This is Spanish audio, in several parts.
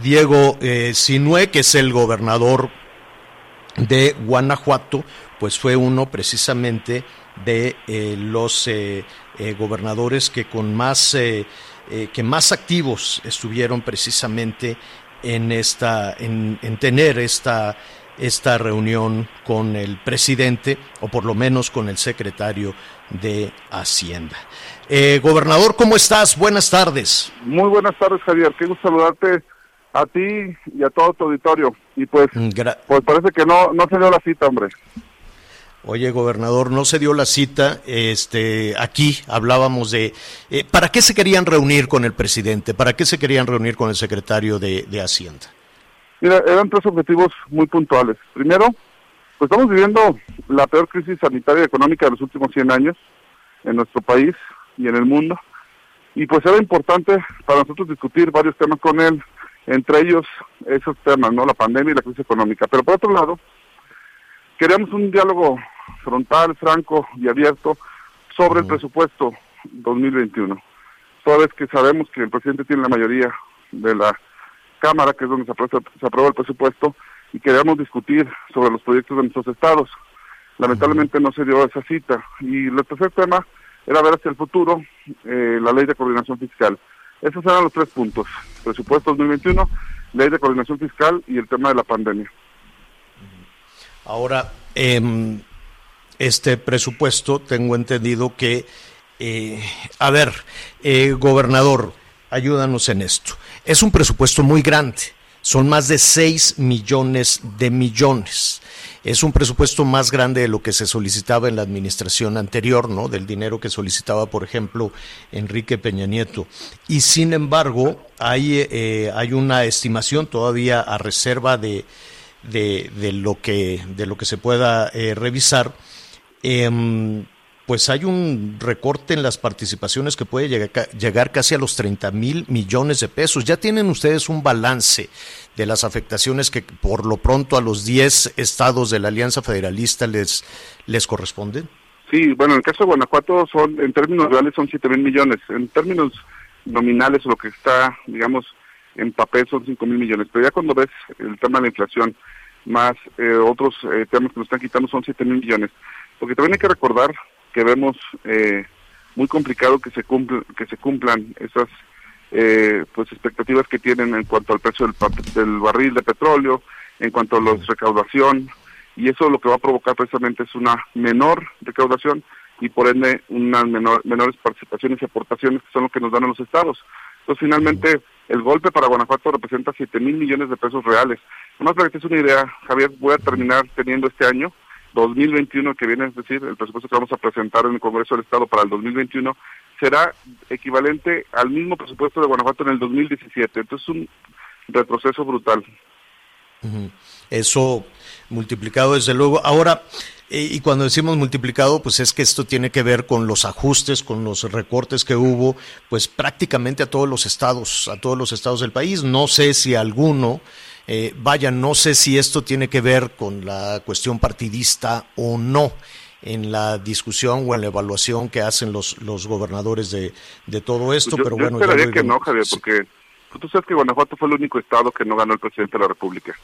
Diego eh, Sinue, que es el gobernador de Guanajuato, pues fue uno precisamente de eh, los eh, eh, gobernadores que con más eh, que más activos estuvieron precisamente en esta en, en tener esta esta reunión con el presidente o por lo menos con el secretario de Hacienda. Eh, gobernador, ¿cómo estás? Buenas tardes. Muy buenas tardes, Javier. Qué gusto saludarte a ti y a todo tu auditorio. Y pues, Gra- pues parece que no, no se dio la cita, hombre. Oye, gobernador, no se dio la cita. Este, aquí hablábamos de eh, para qué se querían reunir con el presidente, para qué se querían reunir con el secretario de, de Hacienda. Mira, eran tres objetivos muy puntuales. Primero, pues estamos viviendo la peor crisis sanitaria y económica de los últimos 100 años en nuestro país y en el mundo. Y pues era importante para nosotros discutir varios temas con él, entre ellos esos temas, ¿no? La pandemia y la crisis económica. Pero por otro lado, queríamos un diálogo frontal, franco y abierto sobre el presupuesto 2021. Toda vez que sabemos que el presidente tiene la mayoría de la Cámara, que es donde se aprueba, se aprueba el presupuesto, y queríamos discutir sobre los proyectos de nuestros estados. Lamentablemente no se dio esa cita. Y el tercer tema era ver hacia el futuro eh, la ley de coordinación fiscal. Esos eran los tres puntos. Presupuesto 2021, ley de coordinación fiscal y el tema de la pandemia. Ahora, em, este presupuesto, tengo entendido que, eh, a ver, eh, gobernador, ayúdanos en esto. Es un presupuesto muy grande, son más de 6 millones de millones. Es un presupuesto más grande de lo que se solicitaba en la administración anterior, ¿no? Del dinero que solicitaba, por ejemplo, Enrique Peña Nieto. Y sin embargo, hay, eh, hay una estimación todavía a reserva de, de, lo que de lo que se pueda eh, revisar em, pues hay un recorte en las participaciones que puede llegar, llegar casi a los 30 mil millones de pesos. ¿Ya tienen ustedes un balance de las afectaciones que por lo pronto a los 10 estados de la Alianza Federalista les, les corresponden? Sí, bueno, en el caso de Guanajuato son, en términos reales son 7 mil millones, en términos nominales lo que está, digamos, en papel son 5 mil millones, pero ya cuando ves el tema de la inflación, más eh, otros eh, temas que nos están quitando son 7 mil millones, porque también hay que recordar que vemos eh, muy complicado que se cumpl que se cumplan esas eh, pues expectativas que tienen en cuanto al precio del, del barril de petróleo, en cuanto a la recaudación, y eso lo que va a provocar precisamente es una menor recaudación y por ende unas menor, menores participaciones y aportaciones que son lo que nos dan a los estados. Entonces finalmente el golpe para Guanajuato representa 7 mil millones de pesos reales. Nomás para que te una idea, Javier, voy a terminar teniendo este año 2021 que viene, es decir, el presupuesto que vamos a presentar en el Congreso del Estado para el 2021 será equivalente al mismo presupuesto de Guanajuato en el 2017. Entonces es un retroceso brutal. Eso multiplicado desde luego. Ahora, eh, y cuando decimos multiplicado, pues es que esto tiene que ver con los ajustes, con los recortes que hubo, pues prácticamente a todos los estados, a todos los estados del país. No sé si alguno, eh, vaya, no sé si esto tiene que ver con la cuestión partidista o no en la discusión o en la evaluación que hacen los, los gobernadores de, de todo esto, Pues yo, pero yo bueno. esperaría que no, Javier, porque pues, tú sabes que Guanajuato fue el único estado que no ganó el presidente de la República.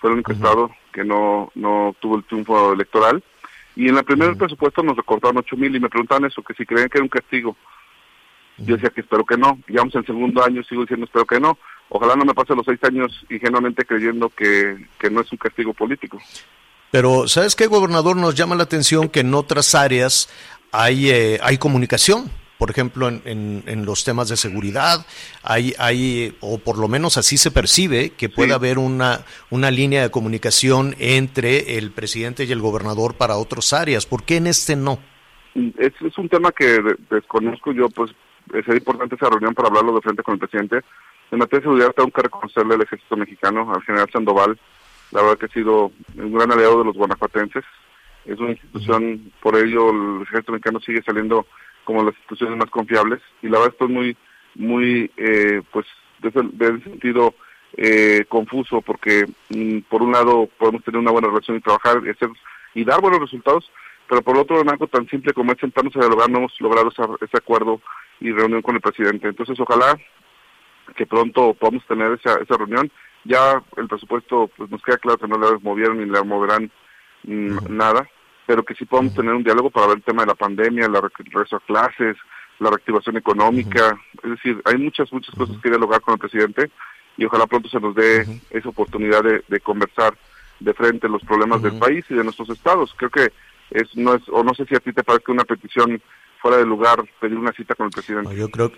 Fue el único estado que no, no tuvo el triunfo electoral. Y en el primer presupuesto nos recortaron ocho mil y me preguntaban eso, que si creían que era un castigo. Yo decía que espero que no. Y vamos en el segundo año, sigo diciendo espero que no. Ojalá no me pase los seis años ingenuamente creyendo que, que no es un castigo político. Pero, ¿sabes qué, gobernador? Nos llama la atención que en otras áreas hay, eh, hay comunicación. Por ejemplo, en, en, en los temas de seguridad, hay, hay, o por lo menos así se percibe, que puede Sí. haber una, una línea de comunicación entre el presidente y el gobernador para otras áreas. ¿Por qué en este no? Es, es un tema que de- desconozco yo, pues sería importante esa reunión para hablarlo de frente con el presidente. En materia de seguridad tengo que reconocerle al ejército mexicano, al general Sandoval, la verdad que ha sido un gran aliado de los guanajuatenses. Es una institución, por ello el ejército mexicano sigue saliendo como las instituciones más confiables y la verdad estoy muy, muy, eh, pues, desde, el sentido eh, confuso porque mm, por un lado podemos tener una buena relación y trabajar y, hacer, y dar buenos resultados, pero por otro en algo tan simple como es sentarnos a dialogar no hemos logrado ese acuerdo y reunión con el presidente. Entonces ojalá que pronto podamos tener esa, esa reunión. Ya el presupuesto, pues nos queda claro que no le movieron ni le moverán mm, nada, pero que sí podamos tener un diálogo para ver el tema de la pandemia, la regreso a clases, la reactivación económica, es decir, hay muchas, muchas cosas que dialogar con el presidente y ojalá pronto se nos dé esa oportunidad de, conversar de frente los problemas del país y de nuestros estados. Creo que es no es o no sé si a ti te parece una petición fuera de lugar pedir una cita con el presidente. yo creo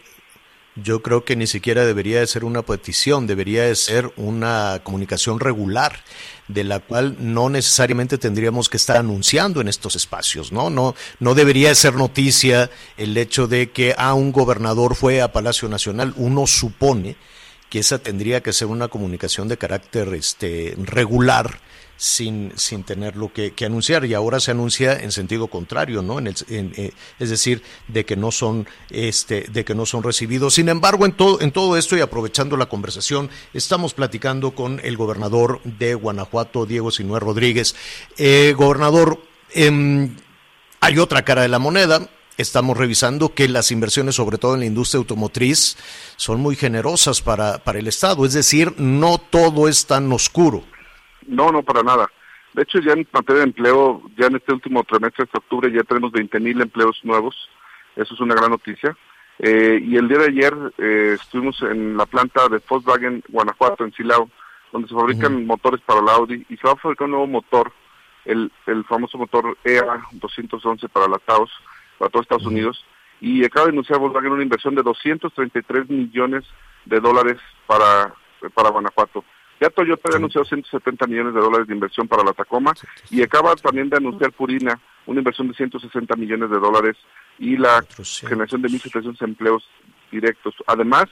yo creo que ni siquiera debería de ser una petición, debería de ser una comunicación regular, de la cual no necesariamente tendríamos que estar anunciando en estos espacios, ¿no? No, no debería ser noticia el hecho de que a un gobernador fue a Palacio Nacional. Uno supone que esa tendría que ser una comunicación de carácter este, regular sin, sin tenerlo que, que, anunciar y ahora se anuncia en sentido contrario, ¿no? En el, eh, es decir, de que no son este, de que no son recibidos. Sin embargo, en todo, en todo esto y aprovechando la conversación, estamos platicando con el gobernador de Guanajuato, Diego Sinué Rodríguez. Eh, gobernador, em, hay otra cara de la moneda. Estamos revisando que las inversiones, sobre todo en la industria automotriz, son muy generosas para, para el Estado. Es decir, no todo es tan oscuro. No, no, para nada. De hecho, ya en materia de empleo, ya en este último trimestre de octubre ya tenemos 20 mil empleos nuevos. Eso es una gran noticia. Eh, y el día de ayer eh, estuvimos en la planta de Volkswagen Guanajuato, en Silao, donde se fabrican motores para el Audi y se va a fabricar un nuevo motor, el, el famoso motor EA 211 para la Taos, para todo Estados Unidos. Y acaba de anunciar Volkswagen una inversión de 233 millones de dólares para, para Guanajuato. Ya Toyota ha anunciado 170 millones de dólares de inversión para la Tacoma y acaba también de anunciar Purina una inversión de 160 millones de dólares y la generación de 1.700 empleos directos. Además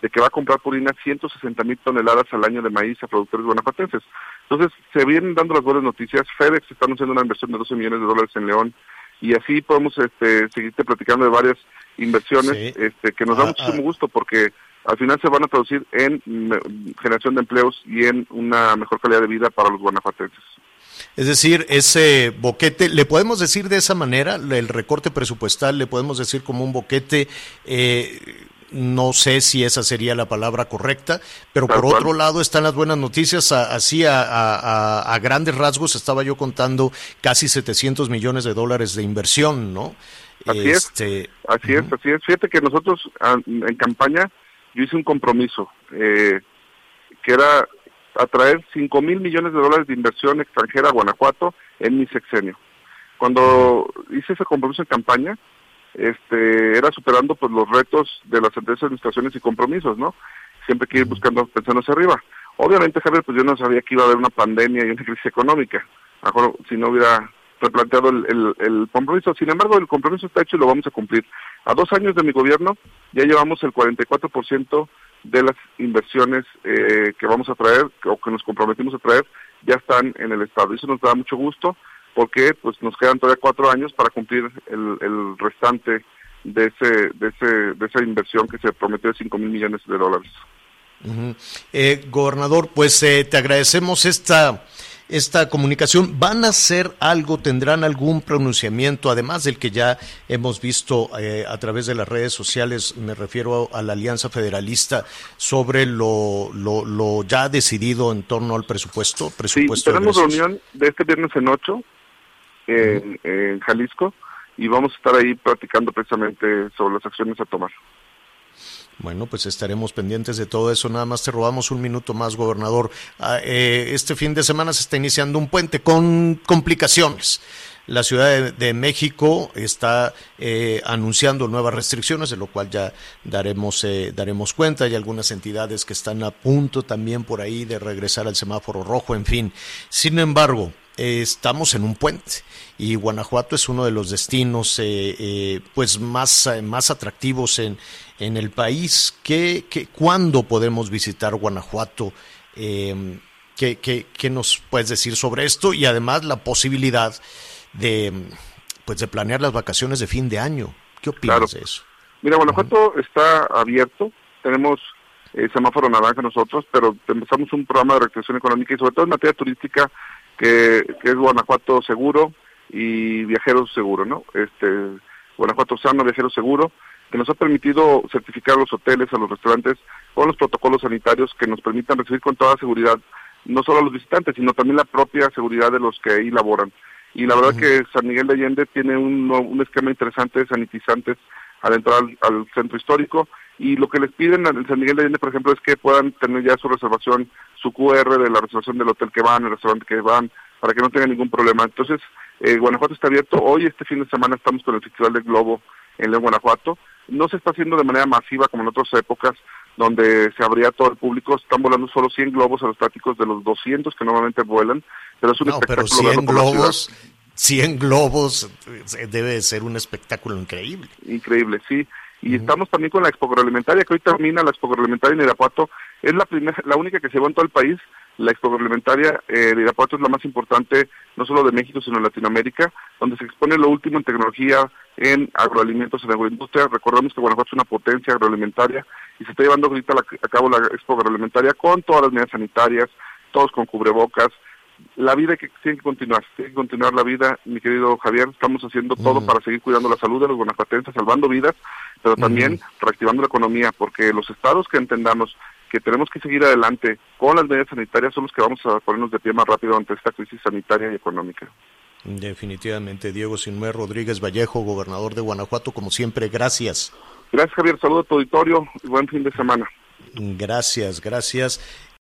de que va a comprar Purina 160 mil toneladas al año de maíz a productores guanajuatenses. Entonces, se vienen dando las buenas noticias. FedEx está anunciando una inversión de 12 millones de dólares en León y así podemos este, seguirte platicando de varias inversiones este, que nos da ah, muchísimo ah. gusto porque al final se van a traducir en generación de empleos y en una mejor calidad de vida para los guanajuatenses. Es decir, ese boquete, ¿le podemos decir de esa manera? El recorte presupuestal, ¿le podemos decir como un boquete? Eh, no sé si esa sería la palabra correcta, pero por otro lado están las buenas noticias, así a, grandes rasgos estaba yo contando casi 700 millones de dólares de inversión, ¿no? Así es, este, así es, así es. Fíjate que nosotros en campaña yo hice un compromiso eh, que era atraer 5 mil millones de dólares de inversión extranjera a Guanajuato en mi sexenio. Cuando hice ese compromiso en campaña, este, era superando pues los retos de las anteriores administraciones y compromisos, ¿no? Siempre que ir buscando, pensando hacia arriba. Obviamente, Javier, pues yo no sabía que iba a haber una pandemia y una crisis económica. Mejor si no hubiera replanteado el, el, compromiso. Sin embargo, el compromiso está hecho y lo vamos a cumplir. A dos años de mi gobierno ya llevamos el 44% de las inversiones eh, que vamos a traer o que nos comprometimos a traer ya están en el Estado. Eso nos da mucho gusto porque pues nos quedan todavía cuatro años para cumplir el, el restante de ese, de ese de esa inversión que se prometió de 5 mil millones de dólares. eh, gobernador, pues eh, te agradecemos esta esta comunicación. ¿Van a hacer algo? ¿Tendrán algún pronunciamiento, además del que ya hemos visto eh, a través de las redes sociales, me refiero a, la Alianza Federalista, sobre lo, lo, ya decidido en torno al presupuesto? presupuesto sí, tenemos reunión de este viernes en 8 en Jalisco y vamos a estar ahí platicando precisamente sobre las acciones a tomar. Bueno, pues estaremos pendientes de todo eso. Nada más te robamos un minuto más, gobernador. Ah, eh, este fin de semana se está iniciando un puente con complicaciones. La Ciudad de, México está eh, anunciando nuevas restricciones, de lo cual ya daremos, eh, daremos cuenta. Hay algunas entidades que están a punto también por ahí de regresar al semáforo rojo, en fin. Sin embargo, estamos en un puente y Guanajuato es uno de los destinos pues más, más atractivos en, en el país. ¿Qué, qué, ¿Cuándo podemos visitar Guanajuato? Eh, ¿qué, qué, qué, nos puedes decir sobre esto? Y además la posibilidad de, pues, de planear las vacaciones de fin de año. ¿Qué opinas de eso? Mira, Guanajuato está abierto. Tenemos eh, semáforo naranja nosotros, pero empezamos un programa de recreación económica y sobre todo en materia turística que, que es Guanajuato seguro y viajeros seguro, ¿no? Este Guanajuato sano, viajero seguro, que nos ha permitido certificar a los hoteles, a los restaurantes, con los protocolos sanitarios que nos permitan recibir con toda seguridad no solo a los visitantes, sino también la propia seguridad de los que ahí laboran. Y la verdad que San Miguel de Allende tiene un, un esquema interesante de sanitizantes al entrar al, centro histórico y lo que les piden en San Miguel de Allende, por ejemplo, es que puedan tener ya su reservación, su QR de la reservación del hotel que van, el restaurante que van, para que no tengan ningún problema. Entonces, eh, Guanajuato está abierto. Hoy, este fin de semana, estamos con el Festival del Globo en León, Guanajuato. No se está haciendo de manera masiva como en otras épocas, donde se abría todo el público. Están volando solo 100 globos aerostáticos de los 200 que normalmente vuelan. Pero es un no, pero 100 globos, 100 globos eh, debe ser un espectáculo increíble. Increíble, sí. Y estamos también con la Expo Agroalimentaria, que hoy termina la Expo Agroalimentaria en Irapuato. Es la, primera, la única que se va en todo el país la Expo Agroalimentaria eh, de Irapuato es la más importante no solo de México, sino de Latinoamérica, donde se expone lo último en tecnología, en agroalimentos, en agroindustria. Recordemos que Guanajuato es una potencia agroalimentaria y se está llevando ahorita a cabo la Expo Agroalimentaria con todas las medidas sanitarias, todos con cubrebocas. La vida que tiene que continuar, tiene que continuar la vida, mi querido Javier. Estamos haciendo todo para seguir cuidando la salud de los guanajuatenses, salvando vidas, pero también reactivando la economía, porque los estados que entendamos que tenemos que seguir adelante con las medidas sanitarias son los que vamos a ponernos de pie más rápido ante esta crisis sanitaria y económica. Definitivamente, Diego Sinué Rodríguez Vallejo, gobernador de Guanajuato, como siempre, gracias. Gracias, Javier. Saludo a tu auditorio y buen fin de semana. Gracias, gracias.